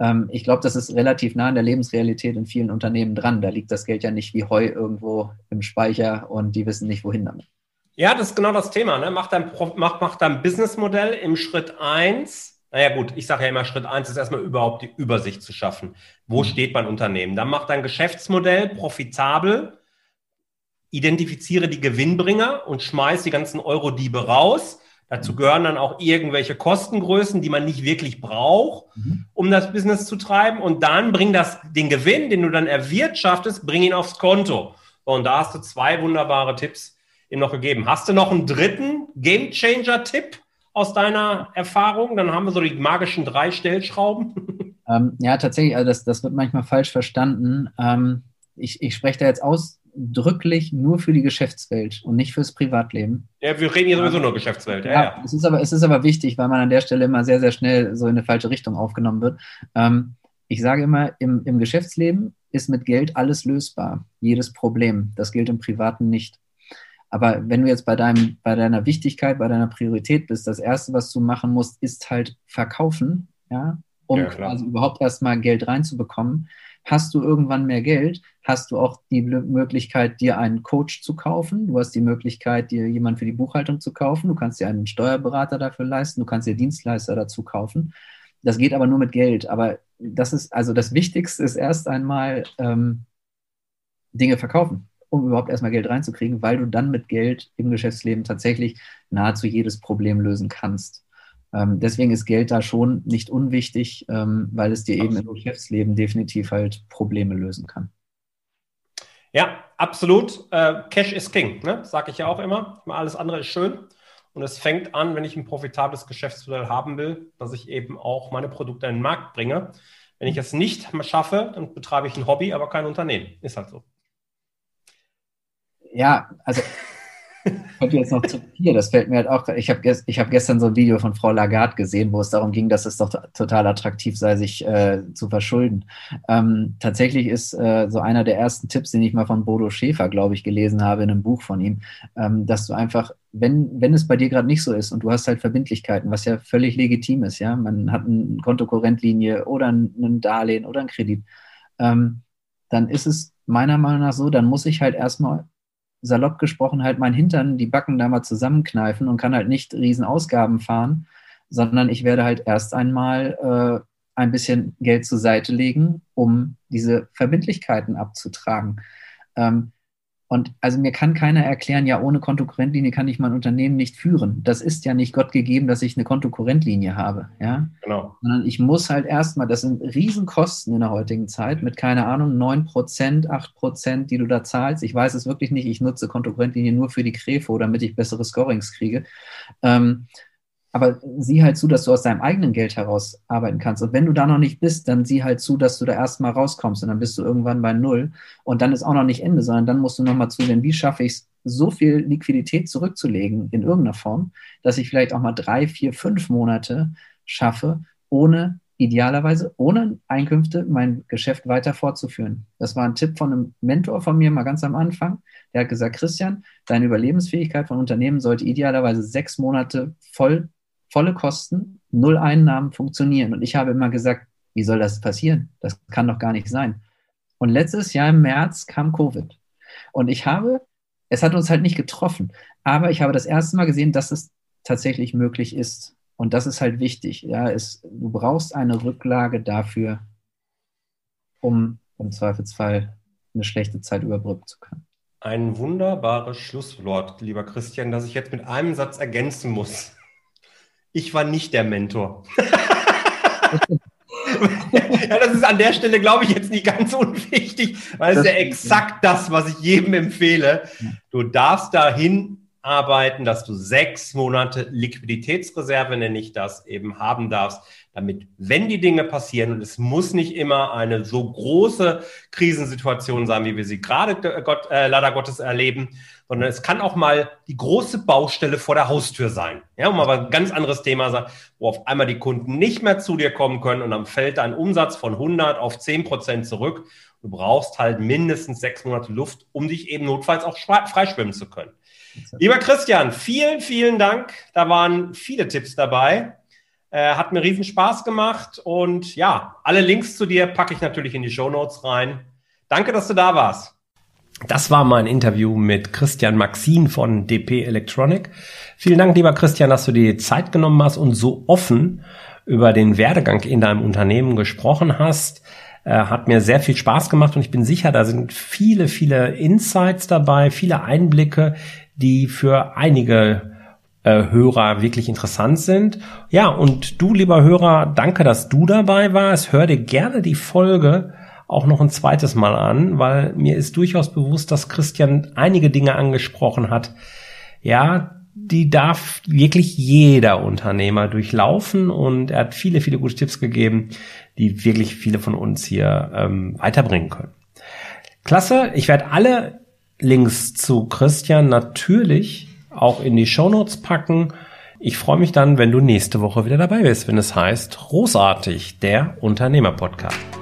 Ähm, ich glaube, das ist relativ nah an der Lebensrealität in vielen Unternehmen dran. Da liegt das Geld ja nicht wie Heu irgendwo im Speicher und die wissen nicht, wohin damit. Ja, das ist genau das Thema. Ne? Mach, dein, mach, mach dein Businessmodell im Schritt eins. Naja gut, ich sage ja immer, Schritt eins ist erstmal überhaupt die Übersicht zu schaffen. Wo mhm. steht mein Unternehmen? Dann mach dein Geschäftsmodell profitabel, identifiziere die Gewinnbringer und schmeiß die ganzen Euro-Diebe raus Dazu gehören dann auch irgendwelche Kostengrößen, die man nicht wirklich braucht, mhm. um das Business zu treiben. Und dann bring das, den Gewinn, den du dann erwirtschaftest, bring ihn aufs Konto. Und da hast du zwei wunderbare Tipps ihm noch gegeben. Hast du noch einen dritten Game Changer Tipp aus deiner Erfahrung? Dann haben wir so die magischen drei Stellschrauben. Ähm, ja, tatsächlich, also das, das wird manchmal falsch verstanden. Ähm, ich, ich spreche da jetzt aus, ausdrücklich nur für die Geschäftswelt und nicht fürs Privatleben. Ja, wir reden hier sowieso nur Geschäftswelt. Ja, ja, Es, ist aber, es ist aber wichtig, weil man an der Stelle immer sehr, sehr schnell so in eine falsche Richtung aufgenommen wird. Ähm, ich sage immer, im, im Geschäftsleben ist mit Geld alles lösbar, jedes Problem. Das gilt im Privaten nicht. Aber wenn du jetzt bei, deinem, bei deiner Wichtigkeit, bei deiner Priorität bist, das Erste, was du machen musst, ist halt verkaufen, ja, um ja, quasi überhaupt erstmal Geld reinzubekommen. Hast du irgendwann mehr Geld, hast du auch die Möglichkeit, dir einen Coach zu kaufen. Du hast die Möglichkeit, dir jemanden für die Buchhaltung zu kaufen. Du kannst dir einen Steuerberater dafür leisten. Du kannst dir Dienstleister dazu kaufen. Das geht aber nur mit Geld. Aber das ist, also das Wichtigste ist erst einmal ähm, Dinge verkaufen, um überhaupt erstmal Geld reinzukriegen, weil du dann mit Geld im Geschäftsleben tatsächlich nahezu jedes Problem lösen kannst. Ähm, deswegen ist Geld da schon nicht unwichtig, ähm, weil es dir absolut. eben im Geschäftsleben definitiv halt Probleme lösen kann. Ja, absolut. Äh, Cash is King, ne? sage ich ja auch immer. Alles andere ist schön. Und es fängt an, wenn ich ein profitables Geschäftsmodell haben will, dass ich eben auch meine Produkte in den Markt bringe. Wenn ich es nicht schaffe, dann betreibe ich ein Hobby, aber kein Unternehmen. Ist halt so. Ja, also Kommt jetzt noch zu hier, das fällt mir halt auch. Ich habe gest, hab gestern so ein Video von Frau Lagarde gesehen, wo es darum ging, dass es doch total attraktiv sei, sich äh, zu verschulden. Ähm, tatsächlich ist äh, so einer der ersten Tipps, den ich mal von Bodo Schäfer, glaube ich, gelesen habe in einem Buch von ihm, ähm, dass du einfach, wenn, wenn es bei dir gerade nicht so ist und du hast halt Verbindlichkeiten, was ja völlig legitim ist, ja, man hat eine Kontokorrentlinie oder ein, Darlehen oder einen Kredit, ähm, dann ist es meiner Meinung nach so, dann muss ich halt erstmal salopp gesprochen halt mein Hintern, die Backen da mal zusammenkneifen und kann halt nicht riesen Ausgaben fahren, sondern ich werde halt erst einmal äh, ein bisschen Geld zur Seite legen, um diese Verbindlichkeiten abzutragen. Ähm, und also mir kann keiner erklären, ja, ohne Kontokorrentlinie kann ich mein Unternehmen nicht führen. Das ist ja nicht Gott gegeben, dass ich eine Kontokorrentlinie habe. Ja? Genau. Sondern ich muss halt erstmal, das sind Riesenkosten in der heutigen Zeit mit, keine Ahnung, 9 Prozent, 8 Prozent, die du da zahlst. Ich weiß es wirklich nicht. Ich nutze Kontokorrentlinie nur für die Krefo, damit ich bessere Scorings kriege. Ähm, aber sieh halt zu, dass du aus deinem eigenen Geld heraus arbeiten kannst. Und wenn du da noch nicht bist, dann sieh halt zu, dass du da erstmal rauskommst und dann bist du irgendwann bei Null. Und dann ist auch noch nicht Ende, sondern dann musst du nochmal zusehen, wie schaffe ich es, so viel Liquidität zurückzulegen in irgendeiner Form, dass ich vielleicht auch mal drei, vier, fünf Monate schaffe, ohne idealerweise ohne Einkünfte mein Geschäft weiter fortzuführen. Das war ein Tipp von einem Mentor von mir mal ganz am Anfang. Der hat gesagt, Christian, deine Überlebensfähigkeit von Unternehmen sollte idealerweise sechs Monate voll volle Kosten, null Einnahmen funktionieren. Und ich habe immer gesagt, wie soll das passieren? Das kann doch gar nicht sein. Und letztes Jahr im März kam Covid. Und ich habe, es hat uns halt nicht getroffen, aber ich habe das erste Mal gesehen, dass es tatsächlich möglich ist. Und das ist halt wichtig. Ja, es, du brauchst eine Rücklage dafür, um im Zweifelsfall eine schlechte Zeit überbrücken zu können. Ein wunderbares Schlusswort, lieber Christian, das ich jetzt mit einem Satz ergänzen muss. Ich war nicht der Mentor. ja, das ist an der Stelle, glaube ich, jetzt nicht ganz unwichtig, weil es ist ja exakt das, was ich jedem empfehle. Du darfst dahin arbeiten, dass du sechs Monate Liquiditätsreserve, nenne ich das, eben haben darfst, damit, wenn die Dinge passieren, und es muss nicht immer eine so große Krisensituation sein, wie wir sie gerade äh, Gott, äh, leider Gottes erleben, sondern es kann auch mal die große Baustelle vor der Haustür sein. Ja, um aber ein ganz anderes Thema sein, wo auf einmal die Kunden nicht mehr zu dir kommen können und dann fällt dein Umsatz von 100 auf 10 Prozent zurück. Du brauchst halt mindestens sechs Monate Luft, um dich eben notfalls auch freischwimmen zu können. Lieber Christian, vielen, vielen Dank. Da waren viele Tipps dabei. Äh, hat mir riesen Spaß gemacht und ja, alle Links zu dir packe ich natürlich in die Show Notes rein. Danke, dass du da warst. Das war mein Interview mit Christian Maxin von DP Electronic. Vielen Dank, lieber Christian, dass du dir Zeit genommen hast und so offen über den Werdegang in deinem Unternehmen gesprochen hast. Äh, hat mir sehr viel Spaß gemacht und ich bin sicher, da sind viele, viele Insights dabei, viele Einblicke, die für einige äh, Hörer wirklich interessant sind. Ja, und du, lieber Hörer, danke, dass du dabei warst. Hör dir gerne die Folge auch noch ein zweites Mal an, weil mir ist durchaus bewusst, dass Christian einige Dinge angesprochen hat. Ja, die darf wirklich jeder Unternehmer durchlaufen und er hat viele, viele gute Tipps gegeben, die wirklich viele von uns hier ähm, weiterbringen können. Klasse, ich werde alle Links zu Christian natürlich auch in die Shownotes packen. Ich freue mich dann, wenn du nächste Woche wieder dabei bist, wenn es heißt Großartig, der Unternehmer-Podcast.